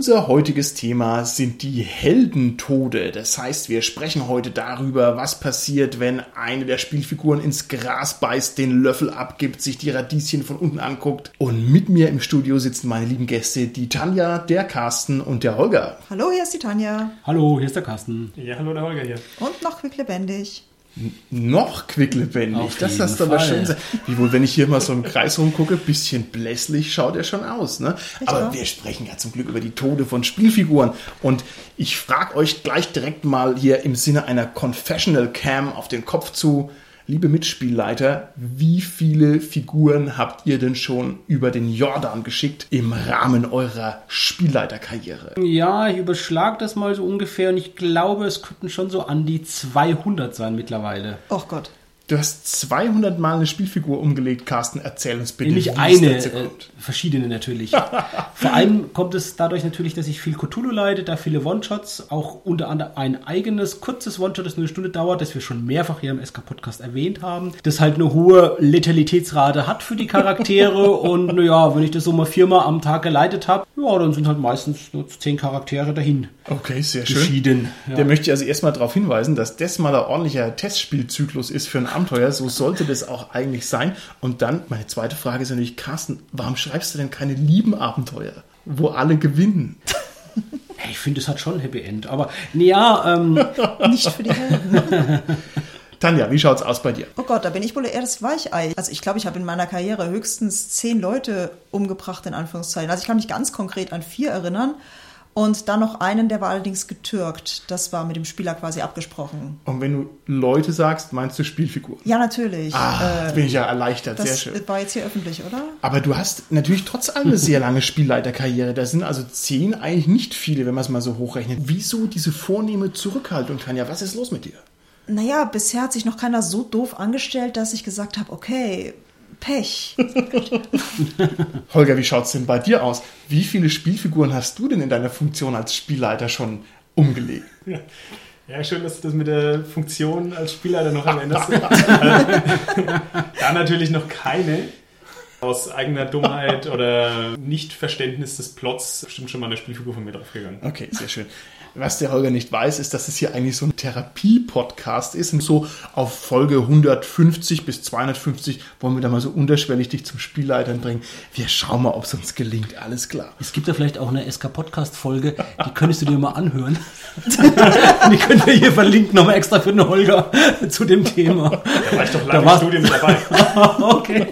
Unser heutiges Thema sind die Heldentode. Das heißt, wir sprechen heute darüber, was passiert, wenn eine der Spielfiguren ins Gras beißt, den Löffel abgibt, sich die Radieschen von unten anguckt. Und mit mir im Studio sitzen meine lieben Gäste, die Tanja, der Carsten und der Holger. Hallo, hier ist die Tanja. Hallo, hier ist der Carsten. Ja, hallo, der Holger hier. Und noch quicklebendig noch quicklebendig. Auf das hast du aber schön gesagt. Wiewohl, wenn ich hier mal so im Kreis rumgucke, bisschen blässlich schaut er schon aus. Ne? Aber auch. wir sprechen ja zum Glück über die Tode von Spielfiguren. Und ich frage euch gleich direkt mal hier im Sinne einer Confessional Cam auf den Kopf zu. Liebe Mitspielleiter, wie viele Figuren habt ihr denn schon über den Jordan geschickt im Rahmen eurer Spielleiterkarriere? Ja, ich überschlage das mal so ungefähr und ich glaube, es könnten schon so an die 200 sein mittlerweile. Oh Gott. Du hast 200 Mal eine Spielfigur umgelegt, Carsten. Erzähl uns bitte, Nicht eine, äh, verschiedene natürlich. Vor allem kommt es dadurch natürlich, dass ich viel Cthulhu leite, da viele One-Shots, auch unter anderem ein eigenes kurzes One-Shot, das nur eine Stunde dauert, das wir schon mehrfach hier im SK-Podcast erwähnt haben, das halt eine hohe Letalitätsrate hat für die Charaktere und naja, wenn ich das so mal viermal am Tag geleitet habe, ja, dann sind halt meistens nur zehn Charaktere dahin Okay, sehr schön. geschieden. Ja. Der möchte ich also erstmal darauf hinweisen, dass das mal ein ordentlicher Testspielzyklus ist für ein Abenteuer. So sollte das auch eigentlich sein. Und dann, meine zweite Frage ist natürlich, Carsten, warum schreibst du denn keine lieben Abenteuer, wo alle gewinnen? Ich finde, es hat schon ein Happy End, aber ja, ähm, Nicht für die Helden. Tanja, wie schaut's aus bei dir? Oh Gott, da bin ich wohl eher das Weichei. Also ich glaube, ich habe in meiner Karriere höchstens zehn Leute umgebracht, in Anführungszeichen. Also ich kann mich ganz konkret an vier erinnern. Und dann noch einen, der war allerdings getürkt. Das war mit dem Spieler quasi abgesprochen. Und wenn du Leute sagst, meinst du Spielfiguren? Ja, natürlich. Ah, jetzt bin ich ja erleichtert, sehr das schön. war jetzt hier öffentlich, oder? Aber du hast natürlich trotz allem eine sehr lange Spielleiterkarriere. Da sind also zehn eigentlich nicht viele, wenn man es mal so hochrechnet. Wieso diese vornehme Zurückhaltung, Tanja? Was ist los mit dir? Naja, bisher hat sich noch keiner so doof angestellt, dass ich gesagt habe, okay, Pech. Holger, wie schaut's denn bei dir aus? Wie viele Spielfiguren hast du denn in deiner Funktion als Spielleiter schon umgelegt? Ja, schön, dass du das mit der Funktion als Spielleiter noch erwähnst. da natürlich noch keine. Aus eigener Dummheit oder Nichtverständnis des Plots bestimmt schon mal eine Spielfigur von mir draufgegangen. Okay, sehr schön. Was der Holger nicht weiß, ist, dass es hier eigentlich so ein Therapie-Podcast ist. Und so auf Folge 150 bis 250 wollen wir da mal so unterschwellig dich zum Spielleitern bringen. Wir schauen mal, ob es uns gelingt. Alles klar. Es gibt ja vielleicht auch eine SK-Podcast-Folge, die könntest du dir mal anhören. die können wir hier verlinken, nochmal extra für den Holger zu dem Thema. Da war ich doch Da lange im Studium dabei. okay.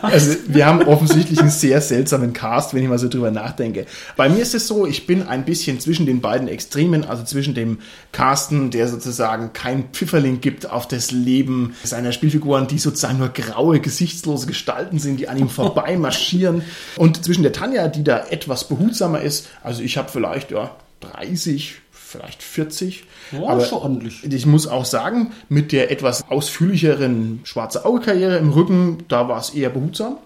Also wir haben offensichtlich einen sehr seltsamen Cast, wenn ich mal so drüber nachdenke. Bei mir ist es so, ich bin ein bisschen zwischen den beiden Extremen, also zwischen dem Carsten, der sozusagen kein Pfifferling gibt auf das Leben seiner Spielfiguren, die sozusagen nur graue, gesichtslose Gestalten sind, die an ihm vorbei marschieren. Und zwischen der Tanja, die da etwas behutsamer ist. Also ich habe vielleicht ja 30, vielleicht 40. Ja, schon ordentlich. Ich muss auch sagen, mit der etwas ausführlicheren schwarze Auge-Karriere im Rücken, da war es eher behutsam.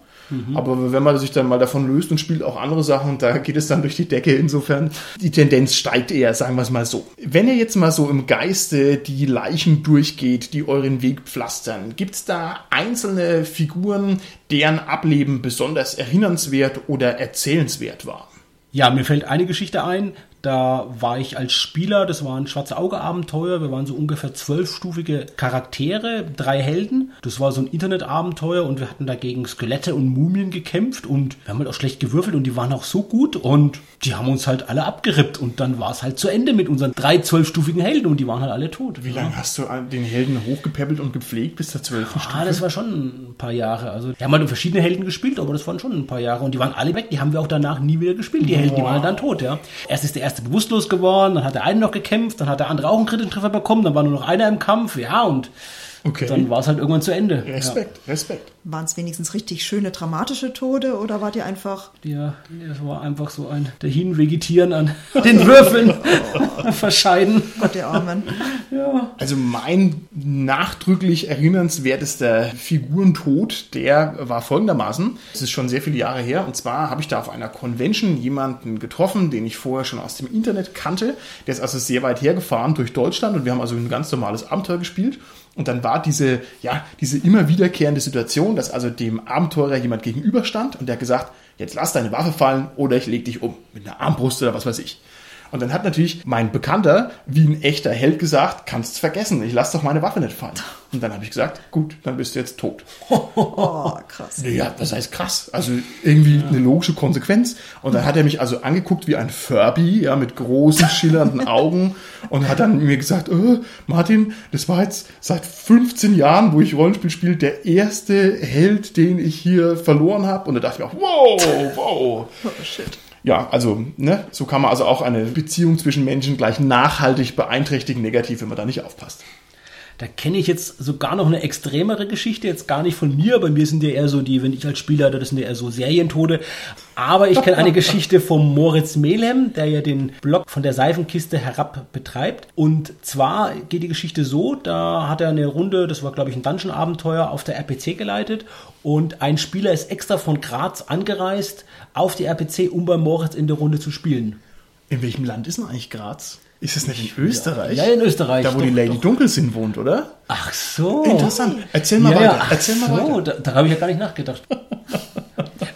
Aber wenn man sich dann mal davon löst und spielt auch andere Sachen, da geht es dann durch die Decke. Insofern, die Tendenz steigt eher, sagen wir es mal so. Wenn ihr jetzt mal so im Geiste die Leichen durchgeht, die euren Weg pflastern, gibt es da einzelne Figuren, deren Ableben besonders erinnernswert oder erzählenswert war? Ja, mir fällt eine Geschichte ein. Da war ich als Spieler, das war ein schwarze Auge-Abenteuer. Wir waren so ungefähr zwölfstufige Charaktere, drei Helden. Das war so ein Internetabenteuer und wir hatten dagegen Skelette und Mumien gekämpft und wir haben halt auch schlecht gewürfelt und die waren auch so gut und die haben uns halt alle abgerippt und dann war es halt zu Ende mit unseren drei zwölfstufigen Helden und die waren halt alle tot. Wie lange hast du den Helden hochgepäppelt und gepflegt bis zur zwölften Ah, das war schon ein paar Jahre. Also, wir haben halt verschiedene Helden gespielt, aber das waren schon ein paar Jahre. Und die waren alle weg. Die haben wir auch danach nie wieder gespielt. Die Helden, die waren halt dann tot, ja. Erst ist der erste bewusstlos geworden, dann hat der eine noch gekämpft, dann hat der andere auch einen kritischen Treffer bekommen, dann war nur noch einer im Kampf, ja, und Okay. dann war es halt irgendwann zu Ende. Respekt, Respekt. Waren es wenigstens richtig schöne, dramatische Tode oder wart ihr einfach. Ja, ja, es war einfach so ein Dahinvegetieren an den Würfeln verscheiden. Gott, der Armen. Ja. Also mein nachdrücklich erinnernswertester Figurentod, der war folgendermaßen. Es ist schon sehr viele Jahre her. Und zwar habe ich da auf einer Convention jemanden getroffen, den ich vorher schon aus dem Internet kannte. Der ist also sehr weit hergefahren durch Deutschland und wir haben also ein ganz normales Abenteuer gespielt. Und dann war diese, ja, diese immer wiederkehrende Situation, dass also dem Abenteurer jemand gegenüberstand und der hat gesagt, jetzt lass deine Waffe fallen oder ich leg dich um. Mit einer Armbrust oder was weiß ich. Und dann hat natürlich mein Bekannter, wie ein echter Held, gesagt, kannst's vergessen, ich lass doch meine Waffe nicht fallen. Und dann habe ich gesagt, gut, dann bist du jetzt tot. Oh, krass. Ja, was heißt krass? Also irgendwie eine logische Konsequenz. Und dann hat er mich also angeguckt wie ein Furby, ja, mit großen, schillernden Augen und hat dann mir gesagt, äh, Martin, das war jetzt seit 15 Jahren, wo ich Rollenspiel spiele, der erste Held, den ich hier verloren habe. Und da dachte ich mir auch, wow, wow. Oh, shit. Ja, also, ne, so kann man also auch eine Beziehung zwischen Menschen gleich nachhaltig beeinträchtigen, negativ, wenn man da nicht aufpasst. Da kenne ich jetzt sogar noch eine extremere Geschichte, jetzt gar nicht von mir. Bei mir sind ja eher so die, wenn ich als Spieler, das sind ja eher so Serientode. Aber ich kenne eine Geschichte vom Moritz Melem, der ja den Blog von der Seifenkiste herab betreibt. Und zwar geht die Geschichte so, da hat er eine Runde, das war glaube ich ein Dungeon-Abenteuer, auf der RPC geleitet. Und ein Spieler ist extra von Graz angereist auf die RPC, um bei Moritz in der Runde zu spielen. In welchem Land ist denn eigentlich Graz? Ist es nicht in Österreich? Ja, in Österreich. Da, wo Doch, die Lady doch. Dunkelsinn wohnt, oder? Ach so. Interessant. Erzähl mal ja, weiter. Erzähl mal so, weiter. Da, da habe ich ja gar nicht nachgedacht.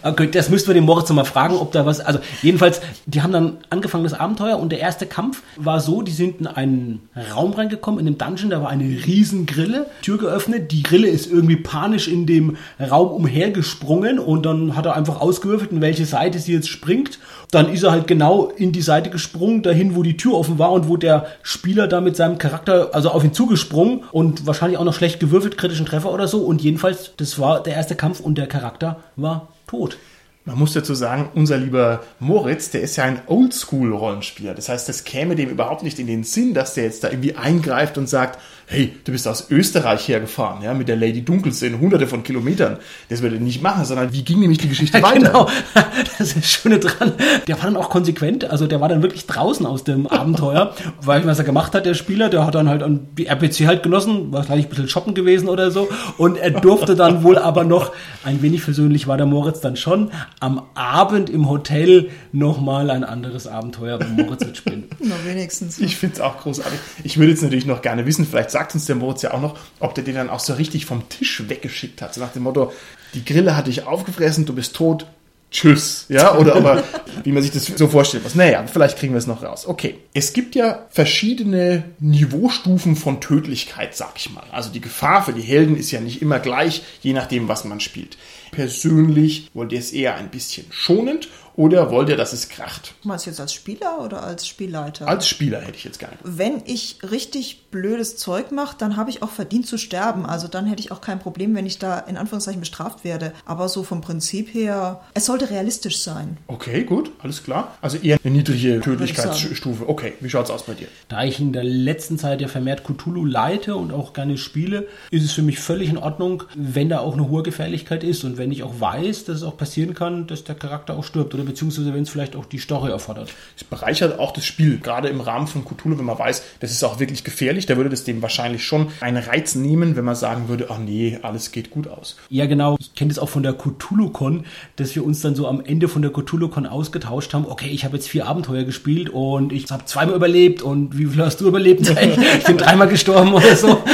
Okay, das müssten wir den Moritz mal fragen, ob da was. Also jedenfalls, die haben dann angefangen das Abenteuer und der erste Kampf war so: Die sind in einen Raum reingekommen in dem Dungeon. Da war eine riesen Grille, Tür geöffnet. Die Grille ist irgendwie panisch in dem Raum umhergesprungen und dann hat er einfach ausgewürfelt, in welche Seite sie jetzt springt. Dann ist er halt genau in die Seite gesprungen, dahin, wo die Tür offen war und wo der Spieler da mit seinem Charakter, also auf ihn zugesprungen und wahrscheinlich auch noch schlecht gewürfelt, kritischen Treffer oder so. Und jedenfalls, das war der erste Kampf und der Charakter war tot. Man muss dazu sagen, unser lieber Moritz, der ist ja ein Oldschool-Rollenspieler. Das heißt, das käme dem überhaupt nicht in den Sinn, dass der jetzt da irgendwie eingreift und sagt, hey, du bist aus Österreich hergefahren, ja, mit der Lady Dunkelsinn, hunderte von Kilometern. Das würde er nicht machen, sondern wie ging nämlich die Geschichte weiter? Genau, das ist das Schöne dran. Der war dann auch konsequent, also der war dann wirklich draußen aus dem Abenteuer, weil was er gemacht hat, der Spieler, der hat dann halt an die RPC halt genossen, war vielleicht ein bisschen shoppen gewesen oder so und er durfte dann wohl aber noch, ein wenig versöhnlich war der Moritz dann schon, am Abend im Hotel nochmal ein anderes Abenteuer mit Moritz mitspielen. Na, wenigstens. Ich finde es auch großartig. Ich würde jetzt natürlich noch gerne wissen, vielleicht sagt uns der Moritz ja auch noch, ob der den dann auch so richtig vom Tisch weggeschickt hat. So nach dem Motto, die Grille hat dich aufgefressen, du bist tot, tschüss. Ja, oder aber wie man sich das so vorstellen muss. Naja, vielleicht kriegen wir es noch raus. Okay. Es gibt ja verschiedene Niveaustufen von Tödlichkeit, sag ich mal. Also die Gefahr für die Helden ist ja nicht immer gleich, je nachdem, was man spielt. Persönlich wollt ihr es eher ein bisschen schonend oder wollt ihr, dass es kracht? Meinst du jetzt als Spieler oder als Spielleiter? Als Spieler hätte ich jetzt gerne. wenn ich richtig blödes Zeug mache, dann habe ich auch verdient zu sterben. Also dann hätte ich auch kein Problem, wenn ich da in Anführungszeichen bestraft werde. Aber so vom Prinzip her, es sollte realistisch sein. Okay, gut, alles klar. Also eher eine niedrige. Tödlichkeitsstufe. Okay, wie schaut's aus bei dir? Da ich in der letzten Zeit ja vermehrt Cthulhu leite und auch gerne spiele, ist es für mich völlig in Ordnung, wenn da auch eine hohe Gefährlichkeit ist und wenn ich auch weiß, dass es auch passieren kann, dass der Charakter auch stirbt oder beziehungsweise wenn es vielleicht auch die Story erfordert. Es bereichert auch das Spiel, gerade im Rahmen von Cthulhu, wenn man weiß, das ist auch wirklich gefährlich. Da würde das dem wahrscheinlich schon einen Reiz nehmen, wenn man sagen würde, ach nee, alles geht gut aus. Ja, genau. Ich kenne das auch von der Cthulhu-Con, dass wir uns dann so am Ende von der Cthulhu-Con ausgetauscht haben. Okay, ich habe jetzt vier Abenteuer gespielt und ich habe zweimal überlebt und wie viel hast du überlebt? ich bin dreimal gestorben oder so.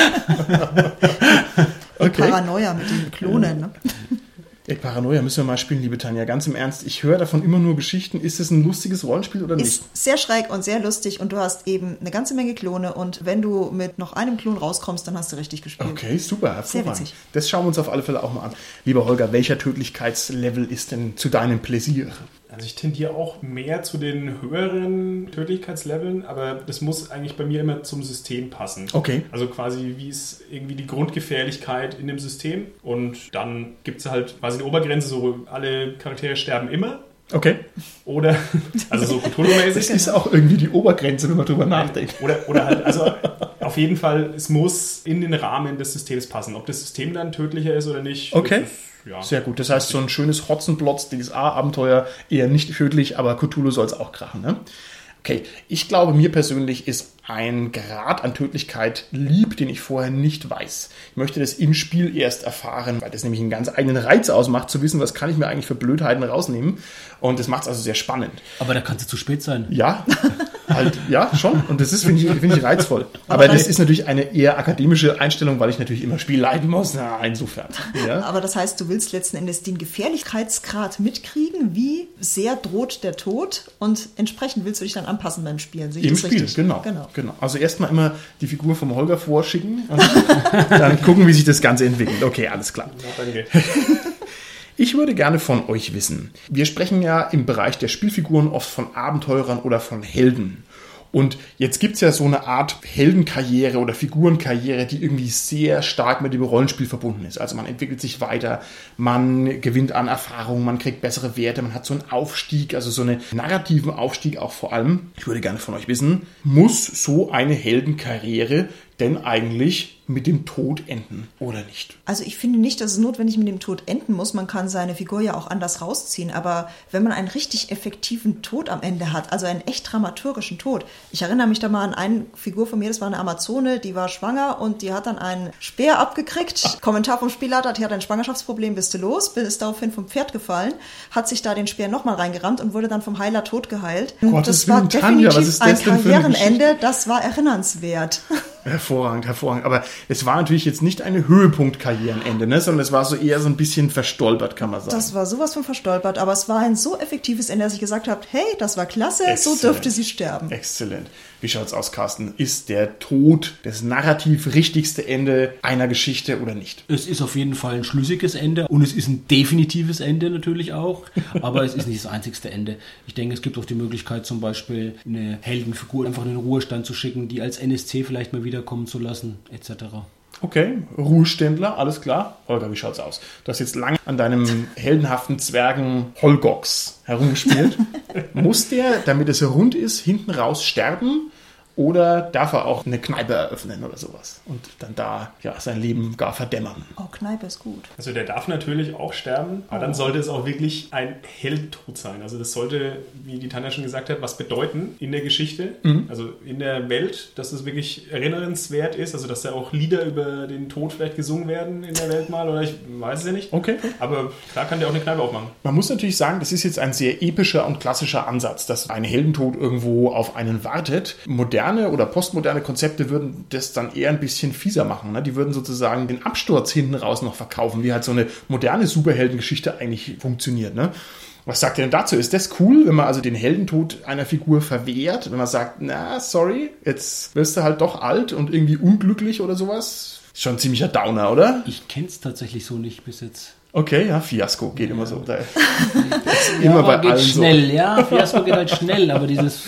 Okay. Paranoia mit den Klonen. Ne? Ey, Paranoia müssen wir mal spielen, liebe Tanja. Ganz im Ernst, ich höre davon immer nur Geschichten. Ist es ein lustiges Rollenspiel oder nicht? Ist sehr schräg und sehr lustig und du hast eben eine ganze Menge Klone und wenn du mit noch einem Klon rauskommst, dann hast du richtig gespielt. Okay, super, hervorragend. witzig. Das schauen wir uns auf alle Fälle auch mal an. Lieber Holger, welcher Tödlichkeitslevel ist denn zu deinem Pläsier? Also ich tendiere auch mehr zu den höheren Tödlichkeitsleveln, aber das muss eigentlich bei mir immer zum System passen. Okay. Also quasi wie ist irgendwie die Grundgefährlichkeit in dem System und dann gibt es halt quasi eine Obergrenze, so alle Charaktere sterben immer Okay. oder also so Das Cthulhu-mäßig. ist auch irgendwie die Obergrenze, wenn man drüber nachdenkt. Oder, oder halt, also auf jeden Fall, es muss in den Rahmen des Systems passen. Ob das System dann tödlicher ist oder nicht. Okay. das ja. Sehr gut. Das heißt, so ein schönes Hotzenplotz, DSA-Abenteuer, eher nicht tödlich, aber Cthulhu soll es auch krachen, ne? Okay, ich glaube, mir persönlich ist ein Grad an Tödlichkeit lieb, den ich vorher nicht weiß. Ich möchte das im Spiel erst erfahren, weil das nämlich einen ganz eigenen Reiz ausmacht, zu wissen, was kann ich mir eigentlich für Blödheiten rausnehmen. Und das macht es also sehr spannend. Aber da kann es zu spät sein. Ja, halt, ja, schon. Und das ist, finde ich, finde ich reizvoll. Aber, das ist natürlich eine eher akademische Einstellung, weil ich natürlich immer Spiel leiten muss. Na, insofern. Ja. Aber das heißt, du willst letzten Endes den Gefährlichkeitsgrad mitkriegen, wie sehr droht der Tod und entsprechend willst du dich dann anpassen beim Spielen. Sehe ich Im das Spiel, genau, genau. genau. Also erstmal immer die Figur vom Holger vorschicken und dann gucken, wie sich das Ganze entwickelt. Okay, alles klar. Ja, danke. Ich würde gerne von euch wissen. Wir sprechen ja im Bereich der Spielfiguren oft von Abenteurern oder von Helden. Und jetzt gibt's ja so eine Art Heldenkarriere oder Figurenkarriere, die irgendwie sehr stark mit dem Rollenspiel verbunden ist. Also man entwickelt sich weiter, man gewinnt an Erfahrung, man kriegt bessere Werte, man hat so einen Aufstieg, also so einen narrativen Aufstieg auch vor allem. Ich würde gerne von euch wissen, muss so eine Heldenkarriere denn eigentlich mit dem Tod enden oder nicht? Also ich finde nicht, dass es notwendig mit dem Tod enden muss. Man kann seine Figur ja auch anders rausziehen. Aber wenn man einen richtig effektiven Tod am Ende hat, also einen echt dramaturgischen Tod. Ich erinnere mich da mal an eine Figur von mir, das war eine Amazone, die war schwanger und die hat dann einen Speer abgekriegt. Kommentar vom Spielleiter, die hat ein Schwangerschaftsproblem, bist du los, ist daraufhin vom Pferd gefallen, hat sich da den Speer nochmal reingerammt und wurde dann vom Heiler tot geheilt. Gottes das war Tanja, definitiv was ist ein Karrierenende, das war erinnernswert. Hervorragend, hervorragend. Aber es war natürlich jetzt nicht eine Höhepunkt-Karrierenende, ne? sondern es war so eher so ein bisschen verstolpert, kann man sagen. Das war sowas von verstolpert, aber es war ein so effektives Ende, dass ich gesagt habe, hey, das war klasse, Exzellent. so dürfte sie sterben. Exzellent. Wie schaut's aus, Carsten? Ist der Tod das narrativ richtigste Ende einer Geschichte oder nicht? Es ist auf jeden Fall ein schlüssiges Ende und es ist ein definitives Ende natürlich auch, aber es ist nicht das einzigste Ende. Ich denke, es gibt auch die Möglichkeit, zum Beispiel eine Heldenfigur einfach in den Ruhestand zu schicken, die als NSC vielleicht mal wiederkommen zu lassen, etc. Okay, Ruheständler, alles klar. Holger, wie schaut's aus? Du hast jetzt lange an deinem heldenhaften Zwergen Holgox herumgespielt. Muss der, damit es rund ist, hinten raus sterben? Oder darf er auch eine Kneipe eröffnen oder sowas und dann da ja sein Leben gar verdämmern? Oh, Kneipe ist gut. Also der darf natürlich auch sterben, aber dann sollte es auch wirklich ein Heldtod sein. Also das sollte, wie die Tanja schon gesagt hat, was bedeuten in der Geschichte, also in der Welt, dass es wirklich erinnernswert ist, also dass da auch Lieder über den Tod vielleicht gesungen werden in der Welt mal oder ich weiß es ja nicht. Okay. Aber klar kann der auch eine Kneipe aufmachen. Man muss natürlich sagen, das ist jetzt ein sehr epischer und klassischer Ansatz, dass ein Heldentod irgendwo auf einen wartet. Moderne oder postmoderne Konzepte würden das dann eher ein bisschen fieser machen. Ne? Die würden sozusagen den Absturz hinten raus noch verkaufen, wie halt so eine moderne Superheldengeschichte eigentlich funktioniert. Ne? Was sagt ihr denn dazu? Ist das cool, wenn man also den Heldentod einer Figur verwehrt? Wenn man sagt, na, sorry, jetzt wirst du halt doch alt und irgendwie unglücklich oder sowas? Ist schon ein ziemlicher Downer, oder? Ich kenne es tatsächlich so nicht bis jetzt. Okay, ja, Fiasko geht immer so. Da, Ja, immer bei geht allen so. schnell, ja. Fiasko geht halt schnell, aber dieses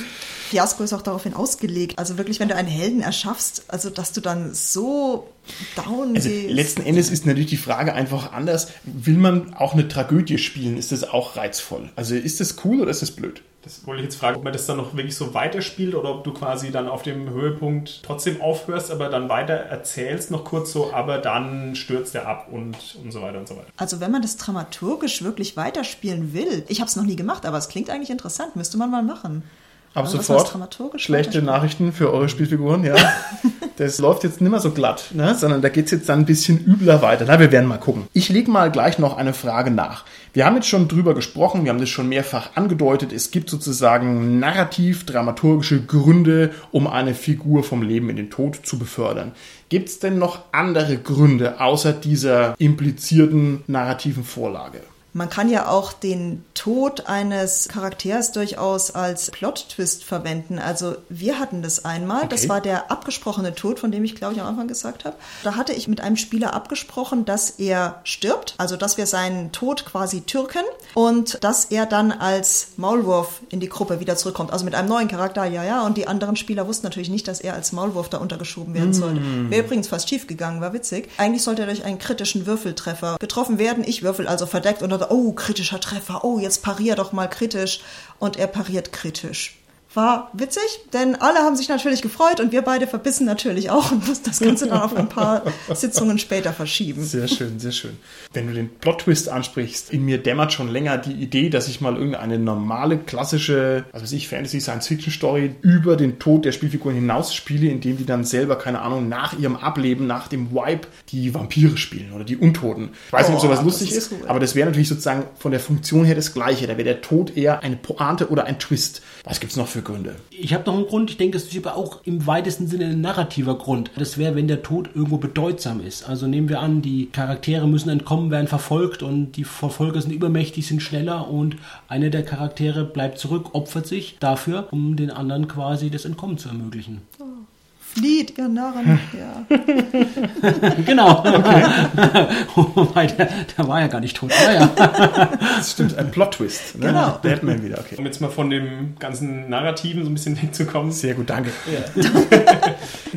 Fiasko ist auch daraufhin ausgelegt. Also wirklich, wenn du einen Helden erschaffst, also dass du dann so down Also gehst. letzten Endes ist natürlich die Frage einfach anders. Will man auch eine Tragödie spielen? Ist das auch reizvoll? Also ist das cool oder ist das blöd? Das wollte ich jetzt fragen, ob man das dann noch wirklich so weiterspielt oder ob du quasi dann auf dem Höhepunkt trotzdem aufhörst, aber dann weiter erzählst noch kurz so, aber dann stürzt er ab und, und so weiter und so weiter. Also wenn man das dramaturgisch wirklich weiterspielen will, ich habe es noch nie gemacht, aber es klingt eigentlich interessant, müsste man mal machen. Ab Also, sofort schlechte? Nachrichten für eure Spielfiguren, ja. Das läuft jetzt nicht mehr so glatt, ne? sondern da geht's jetzt dann ein bisschen übler weiter. Na, wir werden mal gucken. Ich lege mal gleich noch eine Frage nach. Wir haben jetzt schon drüber gesprochen, wir haben das schon mehrfach angedeutet. Es gibt sozusagen narrativ, dramaturgische Gründe, um eine Figur vom Leben in den Tod zu befördern. Gibt's denn noch andere Gründe außer dieser implizierten narrativen Vorlage? Man kann ja auch den Tod eines Charakters durchaus als Plot-Twist verwenden. Also wir hatten das einmal, das Okay. war der abgesprochene Tod, von dem ich glaube ich am Anfang gesagt habe. Da hatte ich mit einem Spieler abgesprochen, dass er stirbt, also dass wir seinen Tod quasi türken und dass er dann als Maulwurf in die Gruppe wieder zurückkommt. Also mit einem neuen Charakter, ja, ja. Und die anderen Spieler wussten natürlich nicht, dass er als Maulwurf da untergeschoben werden sollte. Wäre übrigens fast schief gegangen, war witzig. Eigentlich sollte er durch einen kritischen Würfeltreffer getroffen werden. Ich würfel also verdeckt und oh, kritischer Treffer, oh, jetzt parier doch mal kritisch. Und er pariert kritisch. War witzig, denn alle haben sich natürlich gefreut und wir beide verbissen natürlich auch und mussten das Ganze dann auf ein paar Sitzungen später verschieben. Sehr schön, sehr schön. Wenn du den Plot-Twist ansprichst, in mir dämmert schon länger die Idee, dass ich mal irgendeine normale, klassische, was weiß ich, Fantasy, Science-Fiction-Story über den Tod der Spielfiguren hinaus spiele, indem die dann selber, keine Ahnung, nach ihrem Ableben, nach dem Wipe, die Vampire spielen oder die Untoten. Ich weiß nicht, ob Oh, sowas lustig ist, cool. aber das wäre natürlich sozusagen von der Funktion her das Gleiche. Da wäre der Tod eher eine Pointe oder ein Twist. Was gibt's noch für Gründe? Ich habe noch einen Grund, ich denke, das ist aber auch im weitesten Sinne ein narrativer Grund. Das wäre, wenn der Tod irgendwo bedeutsam ist. Also nehmen wir an, die Charaktere müssen entkommen, werden verfolgt und die Verfolger sind übermächtig, sind schneller und einer der Charaktere bleibt zurück, opfert sich dafür, um den anderen quasi das Entkommen zu ermöglichen. Flieht, ihr Narren. Ja. Genau. Wobei, der, der war ja gar nicht tot. Naja. Das stimmt, ein Plot-Twist. Ne? Genau. Batman wieder, okay. Um jetzt mal von dem ganzen Narrativen so ein bisschen wegzukommen. Sehr gut, danke.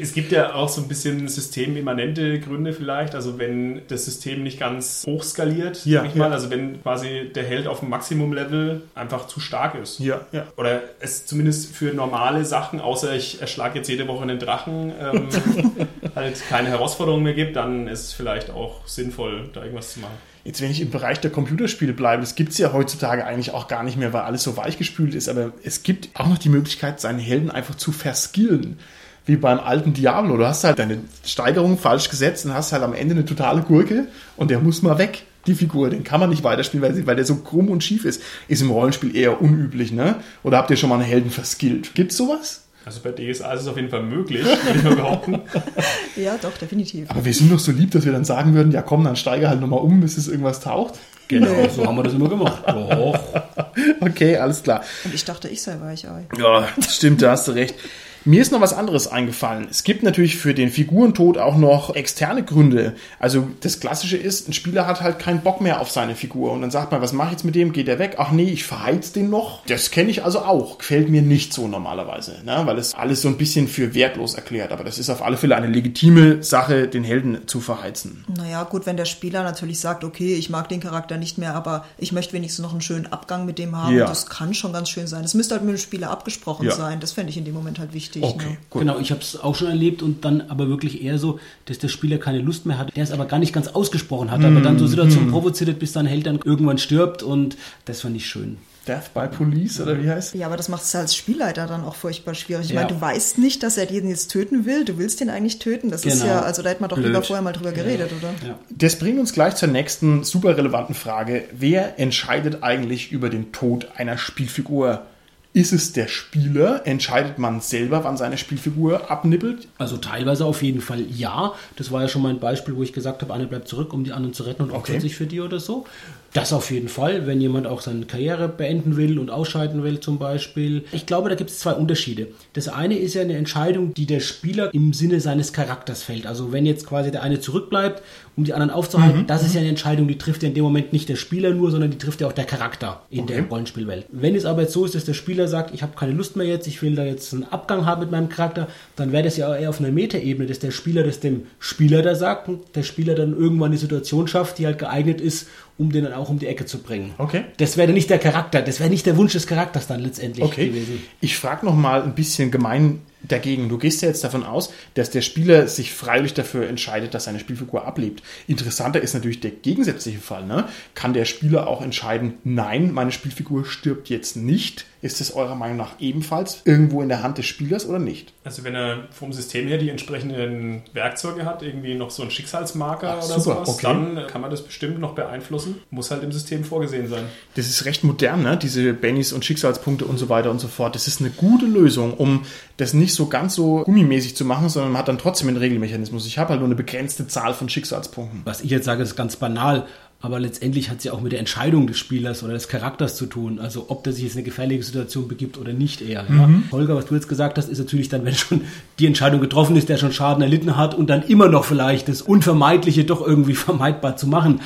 Es gibt ja auch so ein bisschen systemimmanente Gründe vielleicht. Also wenn das System nicht ganz hoch skaliert, Ja, sag ich mal. ja. Also wenn quasi der Held auf dem Maximum-Level einfach zu stark ist. Ja, ja. Oder es zumindest für normale Sachen, außer ich erschlage jetzt jede Woche einen Drachen, ähm, halt keine Herausforderungen mehr gibt, dann ist es vielleicht auch sinnvoll, da irgendwas zu machen. Jetzt, wenn ich im Bereich der Computerspiele bleibe, das gibt's ja heutzutage eigentlich auch gar nicht mehr, weil alles so weichgespült ist, aber es gibt auch noch die Möglichkeit, seinen Helden einfach zu verskillen. Wie beim alten Diablo. Du hast halt deine Steigerung falsch gesetzt und hast halt am Ende eine totale Gurke und der muss mal weg, die Figur. Den kann man nicht weiterspielen, weil, weil der so krumm und schief ist. Ist im Rollenspiel eher unüblich, ne? Oder habt ihr schon mal einen Helden verskillt? Gibt's sowas? Also bei DSA ist es auf jeden Fall möglich, würde ich mal behaupten. ja, doch, definitiv. Aber wir sind doch so lieb, dass wir dann sagen würden, ja komm, dann steige halt nochmal um, bis es irgendwas taucht. Genau, so haben wir das immer gemacht. Doch. Okay, alles klar. Und ich dachte, ich sei Weichei. Ja, stimmt, da hast du recht. Mir ist noch was anderes eingefallen. Es gibt natürlich für den Figurentod auch noch externe Gründe. Also das Klassische ist, ein Spieler hat halt keinen Bock mehr auf seine Figur und dann sagt man, was mache ich jetzt mit dem? Geht der weg? Ach nee, ich verheiz den noch. Das kenne ich also auch. Gefällt mir nicht so normalerweise, ne? weil es alles so ein bisschen für wertlos erklärt. Aber das ist auf alle Fälle eine legitime Sache, den Helden zu verheizen. Naja, gut, wenn der Spieler natürlich sagt, okay, ich mag den Charakter nicht mehr, aber ich möchte wenigstens noch einen schönen Abgang mit dem haben, Ja. das kann schon ganz schön sein. Das müsste halt mit dem Spieler abgesprochen Ja. sein. Das fände ich in dem Moment halt wichtig. Okay, Ne? gut. Genau, ich habe es auch schon erlebt und dann aber wirklich eher so, dass der Spieler keine Lust mehr hat, der es aber gar nicht ganz ausgesprochen hat, aber dann so Situationen provoziert hat, bis dann Held dann irgendwann stirbt und das fand ich schön. Death by Police oder wie heißt? Ja, aber das macht es als Spielleiter dann auch furchtbar schwierig. Ich Ja. meine, du weißt nicht, dass er den jetzt töten will. Du willst den eigentlich töten. Das ist Genau. ja, also da hätte man doch Blöd. lieber vorher mal drüber geredet, oder? Ja. Das bringt uns gleich zur nächsten super relevanten Frage. Wer entscheidet eigentlich über den Tod einer Spielfigur? Ist es der Spieler? Entscheidet man selber, wann seine Spielfigur abnippelt? Also teilweise auf jeden Fall ja. Das war ja schon mal ein Beispiel, wo ich gesagt habe, einer bleibt zurück, um die anderen zu retten und opfert Okay. sich für die oder so. Das auf jeden Fall, wenn jemand auch seine Karriere beenden will und ausscheiden will zum Beispiel. Ich glaube, da gibt es zwei Unterschiede. Das eine ist ja eine Entscheidung, die der Spieler im Sinne seines Charakters fällt. Also wenn jetzt quasi der eine zurückbleibt, um die anderen aufzuhalten, das ist ja eine Entscheidung, die trifft ja in dem Moment nicht der Spieler nur, sondern die trifft ja auch der Charakter in der Rollenspielwelt. Wenn es aber jetzt so ist, dass der Spieler sagt, ich habe keine Lust mehr jetzt, ich will da jetzt einen Abgang haben mit meinem Charakter, dann wäre das ja eher auf einer Metaebene, dass der Spieler das dem Spieler da sagt und der Spieler dann irgendwann eine Situation schafft, die halt geeignet ist, um den dann auch um die Ecke zu bringen. Okay. Das wäre dann nicht der Charakter, das wäre nicht der Wunsch des Charakters dann letztendlich Okay. gewesen. Ich frage noch mal ein bisschen gemein dagegen. Du gehst ja jetzt davon aus, dass der Spieler sich freiwillig dafür entscheidet, dass seine Spielfigur ablebt. Interessanter ist natürlich der gegensätzliche Fall. Ne? Kann der Spieler auch entscheiden, nein, meine Spielfigur stirbt jetzt nicht? Ist es eurer Meinung nach ebenfalls irgendwo in der Hand des Spielers oder nicht? Also wenn er vom System her die entsprechenden Werkzeuge hat, irgendwie noch so einen Schicksalsmarker Ach, oder super, sowas, okay. dann kann man das bestimmt noch beeinflussen. Muss halt im System vorgesehen sein. Das ist recht modern, ne? diese Bennys und Schicksalspunkte und so weiter und so fort. Das ist eine gute Lösung, um das nicht so ganz so gummimäßig zu machen, sondern man hat dann trotzdem einen Regelmechanismus. Ich habe halt nur eine begrenzte Zahl von Schicksalspunkten. Was ich jetzt sage, ist ganz banal, aber letztendlich hat ja auch mit der Entscheidung des Spielers oder des Charakters zu tun. Also ob der sich jetzt in eine gefährliche Situation begibt oder nicht eher. Ja? Holger, was du jetzt gesagt hast, ist natürlich dann, wenn schon die Entscheidung getroffen ist, der schon Schaden erlitten hat und dann immer noch vielleicht das Unvermeidliche doch irgendwie vermeidbar zu machen.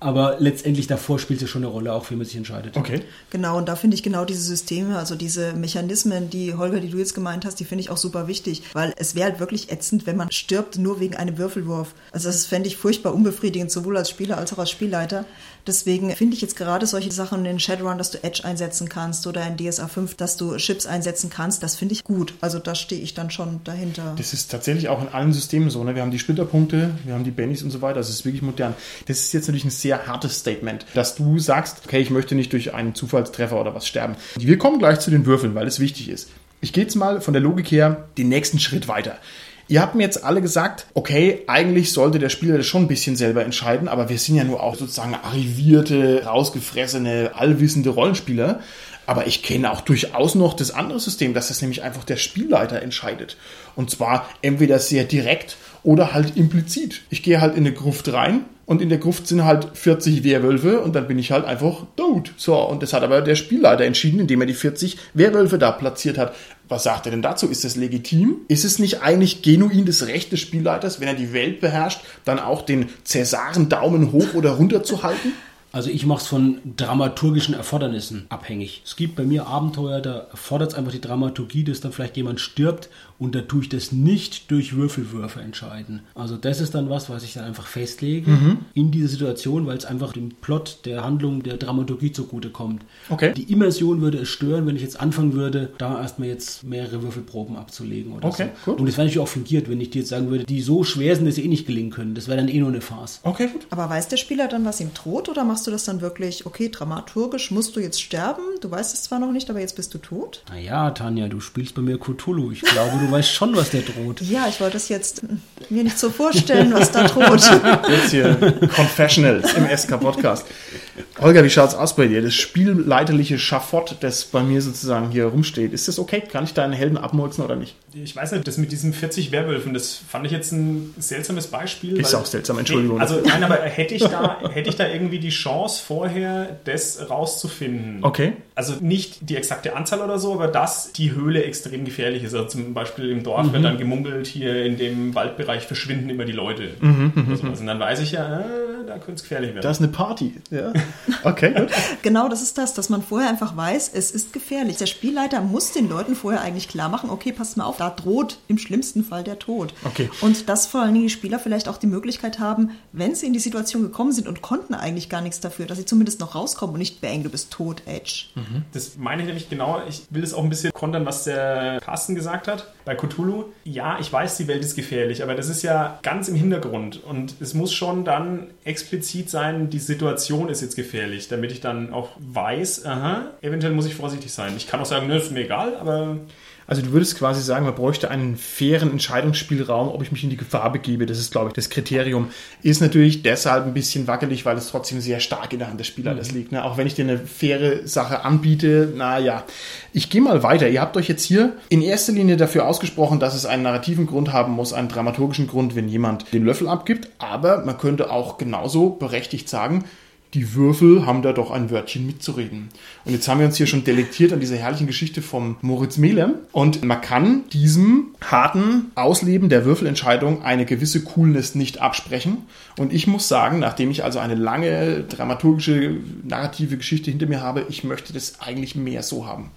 Aber letztendlich davor spielt es schon eine Rolle, auch wie man sich entscheidet. Okay. Genau, und da finde ich genau diese Systeme, also diese Mechanismen, die Holger, die du jetzt gemeint hast, die finde ich auch super wichtig, weil es wäre halt wirklich ätzend, wenn man stirbt nur wegen einem Würfelwurf. Also das fände ich furchtbar unbefriedigend, sowohl als Spieler als auch als Spielleiter. Deswegen finde ich jetzt gerade solche Sachen in Shadowrun, dass du Edge einsetzen kannst oder in DSA 5, dass du Chips einsetzen kannst, das finde ich gut. Also da stehe ich dann schon dahinter. Das ist tatsächlich auch in allen Systemen so. Ne? Wir haben die Splitterpunkte, wir haben die Bennys und so weiter. Das ist wirklich modern. Das ist jetzt natürlich ein sehr hartes Statement, dass du sagst, okay, ich möchte nicht durch einen Zufallstreffer oder was sterben. Wir kommen gleich zu den Würfeln, weil es wichtig ist. Ich gehe jetzt mal von der Logik her den nächsten Schritt weiter. Ihr habt mir jetzt alle gesagt, okay, eigentlich sollte der Spieler das schon ein bisschen selber entscheiden, aber wir sind ja nur auch sozusagen arrivierte, rausgefressene, allwissende Rollenspieler. Aber ich kenne auch durchaus noch das andere System, dass das nämlich einfach der Spielleiter entscheidet. Und zwar entweder sehr direkt oder halt implizit. Ich gehe halt in eine Gruft rein und in der Gruft sind halt 40 Werwölfe und dann bin ich halt einfach tot. So, und das hat aber der Spielleiter entschieden, indem er die 40 Werwölfe da platziert hat. Was sagt er denn dazu? Ist das legitim? Ist es nicht eigentlich genuin das Recht des Spielleiters, wenn er die Welt beherrscht, dann auch den Cäsaren Daumen hoch oder runter zu halten? Also ich mache es von dramaturgischen Erfordernissen abhängig. Es gibt bei mir Abenteuer, da erfordert es einfach die Dramaturgie, dass dann vielleicht jemand stirbt und da tue ich das nicht durch Würfelwürfe entscheiden. Also das ist dann was, was ich dann einfach festlege Mhm. in dieser Situation, weil es einfach dem Plot, der Handlung, der Dramaturgie zugutekommt. Okay. Die Immersion würde es stören, wenn ich jetzt anfangen würde, da erstmal jetzt mehrere Würfelproben abzulegen oder Okay, so. gut. Und das wäre natürlich auch fingiert, wenn ich dir jetzt sagen würde, die so schwer sind, dass sie eh nicht gelingen können. Das wäre dann eh nur eine Farce. Okay, gut. Aber weiß der Spieler dann, was ihm droht, oder machst du das dann wirklich, okay, dramaturgisch musst du jetzt sterben? Du weißt es zwar noch nicht, aber jetzt bist du tot? Naja, Tanja, du spielst bei mir Cthulhu. Ich glaube, du weißt schon, was der droht. Ja, ich wollte es jetzt mir nicht so vorstellen, was da droht. Jetzt hier Confessionals im SK-Podcast. Holger, wie schaut's aus bei dir? Das spielleiterliche Schafott, das bei mir sozusagen hier rumsteht, ist das okay? Kann ich deinen Helden abmurksen oder nicht? Ich weiß nicht, das mit diesen 40 Werwölfen, das fand ich jetzt ein seltsames Beispiel. Ist auch seltsam, Entschuldigung. Nee, also nein, aber hätte ich, da, hätte ich da irgendwie die Chance vorher, das rauszufinden? Okay. Also nicht die exakte Anzahl oder so, aber dass die Höhle extrem gefährlich ist. Also zum Beispiel im Dorf wird dann gemunkelt, hier in dem Waldbereich verschwinden immer die Leute. oder sowas. Und dann weiß ich ja, äh, da könnte es gefährlich werden. Das ist eine Party. Ja. Okay, gut. Genau, das ist das, dass man vorher einfach weiß, es ist gefährlich. Der Spielleiter muss den Leuten vorher eigentlich klar machen, okay, passt mal auf, da droht im schlimmsten Fall der Tod. Okay. Und dass vor allen Dingen die Spieler vielleicht auch die Möglichkeit haben, wenn sie in die Situation gekommen sind und konnten eigentlich gar nichts dafür, dass sie zumindest noch rauskommen und nicht bang, du bist tot, Edge. Das meine ich nämlich genau. Ich will das auch ein bisschen kontern, was der Carsten gesagt hat bei Cthulhu. Ja, ich weiß, die Welt ist gefährlich, aber das ist ja ganz im Hintergrund. Und es muss schon dann explizit sein, die Situation ist jetzt gefährlich, damit ich dann auch weiß, aha, eventuell muss ich vorsichtig sein. Ich kann auch sagen, nö, ist mir egal, aber Also du würdest quasi sagen, man bräuchte einen fairen Entscheidungsspielraum, ob ich mich in die Gefahr begebe. Das ist, glaube ich, das Kriterium. Ist natürlich deshalb ein bisschen wackelig, weil es trotzdem sehr stark in der Hand des Spielers liegt. Ne? Auch wenn ich dir eine faire Sache anbiete, naja. Ich gehe mal weiter. Ihr habt euch jetzt hier in erster Linie dafür ausgesprochen, dass es einen narrativen Grund haben muss, einen dramaturgischen Grund, wenn jemand den Löffel abgibt. Aber man könnte auch genauso berechtigt sagen, die Würfel haben da doch ein Wörtchen mitzureden. Und jetzt haben wir uns hier schon delektiert an dieser herrlichen Geschichte vom Moritz Mehlem. Und man kann diesem harten Ausleben der Würfelentscheidung eine gewisse Coolness nicht absprechen. Und ich muss sagen, nachdem ich also eine lange dramaturgische, narrative Geschichte hinter mir habe, ich möchte das eigentlich mehr so haben.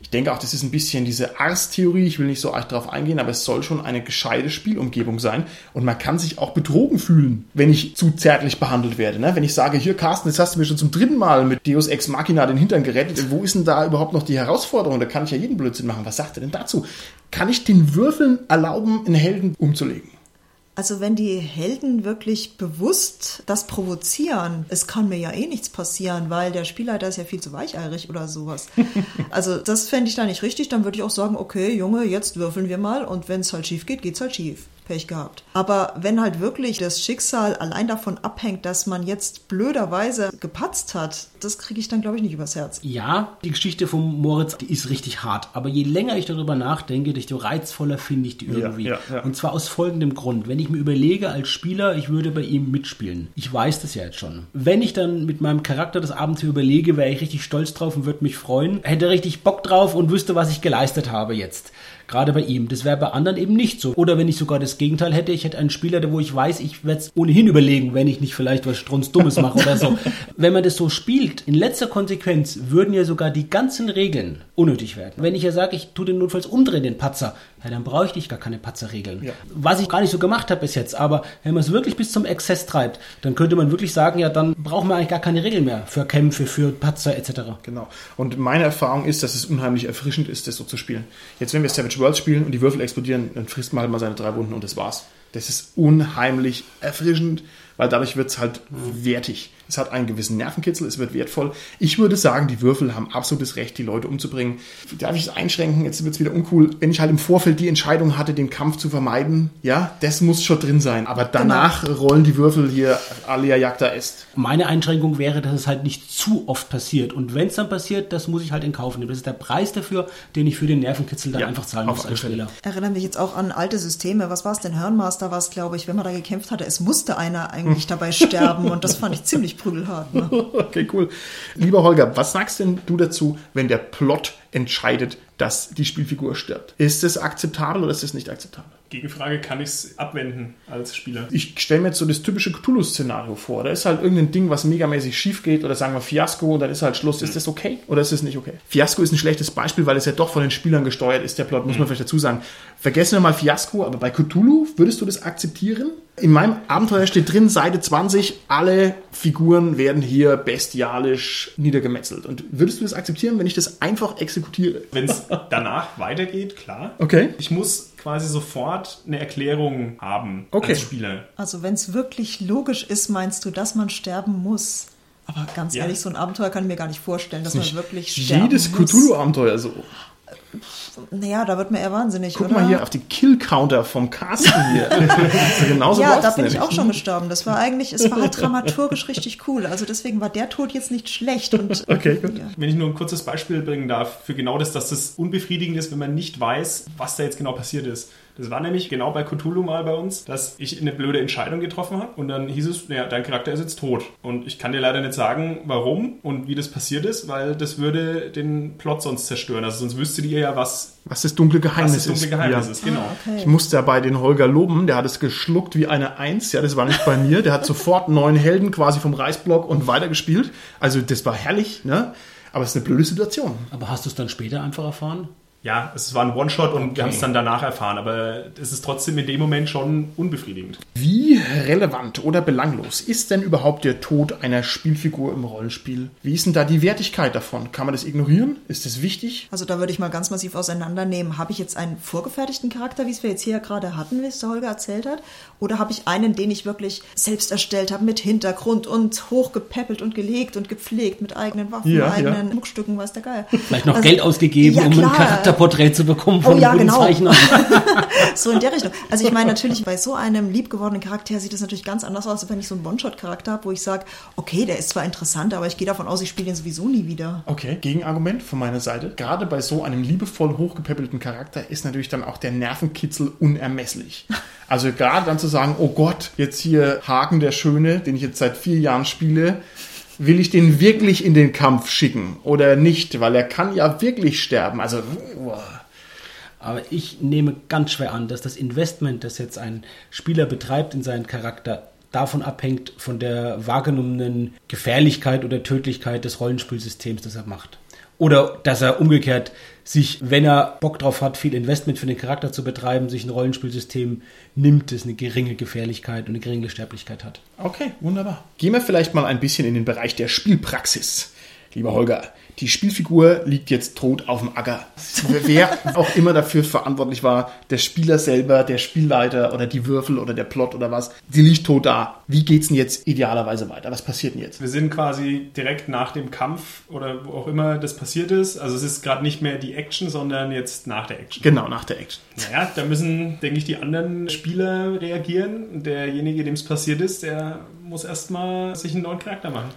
Ich denke auch, das ist ein bisschen diese Ars-Theorie. Ich will nicht so arg drauf eingehen, aber es soll schon eine gescheite Spielumgebung sein. Und man kann sich auch betrogen fühlen, wenn ich zu zärtlich behandelt werde. Ne? Wenn ich sage, hier Carsten, jetzt hast du mir schon zum dritten Mal mit Deus Ex Machina den Hintern gerettet. Wo ist denn da überhaupt noch die Herausforderung? Da kann ich ja jeden Blödsinn machen. Was sagt er denn dazu? Kann ich den Würfeln erlauben, einen Helden umzulegen? Also wenn die Helden wirklich bewusst das provozieren, es kann mir ja eh nichts passieren, weil der Spielleiter ist ja viel zu weicheirig oder sowas. Also das fände ich da nicht richtig, dann würde ich auch sagen, okay, Junge, jetzt würfeln wir mal und wenn es halt schief geht, geht's halt schief. Pech gehabt. Aber wenn halt wirklich das Schicksal allein davon abhängt, dass man jetzt blöderweise gepatzt hat, das kriege ich dann, glaube ich, nicht übers Herz. Ja, die Geschichte von Moritz, die ist richtig hart. Aber je länger ich darüber nachdenke, desto reizvoller finde ich die irgendwie. ja, ja. Und zwar aus folgendem Grund. Wenn ich mir überlege als Spieler, ich würde bei ihm mitspielen. Ich weiß das ja jetzt schon. Wenn ich dann mit meinem Charakter das Abenteuer überlege, wäre ich richtig stolz drauf und würde mich freuen. Hätte richtig Bock drauf und wüsste, was ich geleistet habe jetzt. Gerade bei ihm. Das wäre bei anderen eben nicht so. Oder wenn ich sogar das Gegenteil hätte. Ich hätte einen Spieler, der wo ich weiß, ich werde es ohnehin überlegen, wenn ich nicht vielleicht was Strunzdummes mache oder so. Wenn man das so spielt, in letzter Konsequenz würden ja sogar die ganzen Regeln unnötig werden. Wenn ich ja sage, ich tue den notfalls umdrehen, den Patzer, ja, dann bräuchte ich gar keine Patzerregeln. Ja. Was ich gar nicht so gemacht habe bis jetzt, aber wenn man es wirklich bis zum Exzess treibt, dann könnte man wirklich sagen, ja, dann brauchen wir eigentlich gar keine Regeln mehr für Kämpfe, für Patzer etc. Genau. Und meine Erfahrung ist, dass es unheimlich erfrischend ist, das so zu spielen. Jetzt, wenn wir Savage Worlds spielen und die Würfel explodieren, dann frisst man halt mal seine drei Wunden und das war's. Das ist unheimlich erfrischend, weil dadurch wird es halt wertig. Es hat einen gewissen Nervenkitzel, es wird wertvoll. Ich würde sagen, die Würfel haben absolutes Recht, die Leute umzubringen. Darf ich es einschränken? Jetzt wird es wieder uncool. Wenn ich halt im Vorfeld die Entscheidung hatte, den Kampf zu vermeiden, ja, das muss schon drin sein. Aber danach rollen die Würfel hier alia jacta est. Meine Einschränkung wäre, dass es halt nicht zu oft passiert. Und wenn es dann passiert, das muss ich halt in Kauf nehmen. Das ist der Preis dafür, den ich für den Nervenkitzel dann Ja, einfach zahlen muss als Spieler. Erinnere mich jetzt auch an alte Systeme. Was war es denn? Herrenmaster war es, glaube ich, wenn man da gekämpft hatte. Es musste einer eigentlich dabei sterben und das fand ich ziemlich prügelhart. Ne? Okay, cool. Lieber Holger, was sagst denn du dazu, wenn der Plot entscheidet, dass die Spielfigur stirbt? Ist das akzeptabel oder ist das nicht akzeptabel? Gegenfrage, kann ich es abwenden als Spieler? Ich stelle mir jetzt so das typische Cthulhu-Szenario vor. Da ist halt irgendein Ding, was megamäßig schief geht oder sagen wir Fiasko und dann ist halt Schluss. Ist das okay oder ist das nicht okay? Fiasko ist ein schlechtes Beispiel, weil es ja doch von den Spielern gesteuert ist, der Plot, muss man vielleicht dazu sagen. Vergessen wir mal Fiasko, aber bei Cthulhu würdest du das akzeptieren? In meinem Abenteuer steht drin, Seite 20, alle Figuren werden hier bestialisch niedergemetzelt. Und würdest du das akzeptieren, wenn ich das einfach exekutiere? Wenn es danach weitergeht, klar. Okay. Ich muss quasi sofort eine Erklärung haben Okay. als Spieler. Also wenn es wirklich logisch ist, meinst du, dass man sterben muss? Aber ganz Ja. ehrlich, so ein Abenteuer kann ich mir gar nicht vorstellen, dass man wirklich sterben Jedes muss. Cthulhu-Abenteuer so. Naja, da wird man eher wahnsinnig, Guck oder? mal hier auf die Kill-Counter vom Carsten hier. So Genauso ja, da bin ich auch schon gestorben. Das war eigentlich, es war halt dramaturgisch richtig cool. Also deswegen war der Tod jetzt nicht schlecht. Und, Okay, gut. Ja. Wenn ich nur ein kurzes Beispiel bringen darf für genau das, dass das unbefriedigend ist, wenn man nicht weiß, was da jetzt genau passiert ist. Das war nämlich genau bei Cthulhu mal bei uns, dass ich eine blöde Entscheidung getroffen habe und dann hieß es, naja, dein Charakter ist jetzt tot. Und ich kann dir leider nicht sagen, warum und wie das passiert ist, weil das würde den Plot sonst zerstören. Also sonst wüsstet ihr ja, was, Was das dunkle was Geheimnis das dunkle ist. Geheimnis ja. ist. Genau. Okay. Ich musste ja bei den Holger loben, der hat es geschluckt wie eine Eins. Ja, das war nicht bei mir. Der hat sofort neun Helden quasi vom Reichsblock und weitergespielt. Also das war herrlich, ne? Aber es ist eine blöde Situation. Aber hast du es dann später einfach erfahren? Ja, es war ein One-Shot und wir haben es dann danach erfahren, aber es ist trotzdem in dem Moment schon unbefriedigend. Wie relevant oder belanglos ist denn überhaupt der Tod einer Spielfigur im Rollenspiel? Wie ist denn da die Wertigkeit davon? Kann man das ignorieren? Ist das wichtig? Also da würde ich mal ganz massiv auseinandernehmen. Habe ich jetzt einen vorgefertigten Charakter, wie es wir jetzt hier gerade hatten, wie es der Holger erzählt hat? Oder habe ich einen, den ich wirklich selbst erstellt habe, mit Hintergrund und hochgepäppelt und gelegt und gepflegt, mit eigenen Waffen, Ja, eigenen Muckstücken, weiß der Geier. Vielleicht noch Also- Geld ausgegeben, Ja, um ein klar. Charakterporträt zu bekommen Oh von ja, einem guten genau. Zeichner. So in der Richtung. Also ich meine natürlich, bei so einem liebgewordenen Charakter sieht es natürlich ganz anders aus, als wenn ich so einen One-Shot-Charakter habe, wo ich sage, okay, der ist zwar interessant, aber ich gehe davon aus, ich spiele den sowieso nie wieder. Okay, Gegenargument von meiner Seite. Gerade bei so einem liebevoll hochgepäppelten Charakter ist natürlich dann auch der Nervenkitzel unermesslich. Also gerade dann zu sagen, oh Gott, jetzt hier Hagen der Schöne, den ich jetzt seit vier Jahren spiele, will ich den wirklich in den Kampf schicken oder nicht? Weil er kann ja wirklich sterben. Also, uah. Aber ich nehme ganz schwer an, dass das Investment, das jetzt ein Spieler betreibt in seinen Charakter, davon abhängt von der wahrgenommenen Gefährlichkeit oder Tödlichkeit des Rollenspielsystems, das er macht. Oder dass er umgekehrt sich, wenn er Bock drauf hat, viel Investment für den Charakter zu betreiben, sich ein Rollenspielsystem nimmt, das eine geringe Gefährlichkeit und eine geringe Sterblichkeit hat. Okay, wunderbar. Gehen wir vielleicht mal ein bisschen in den Bereich der Spielpraxis. Lieber Holger, die Spielfigur liegt jetzt tot auf dem Acker. Wer auch immer dafür verantwortlich war, der Spieler selber, der Spielleiter oder die Würfel oder der Plot oder was, die liegt tot da. Wie geht's denn jetzt idealerweise weiter? Was passiert denn jetzt? Wir sind quasi direkt nach dem Kampf oder wo auch immer das passiert ist. Also es ist gerade nicht mehr die Action, sondern jetzt nach der Action. Genau, nach der Action. Naja, da müssen, denke ich, die anderen Spieler reagieren. Derjenige, dem es passiert ist, der muss erstmal sich einen neuen Charakter machen.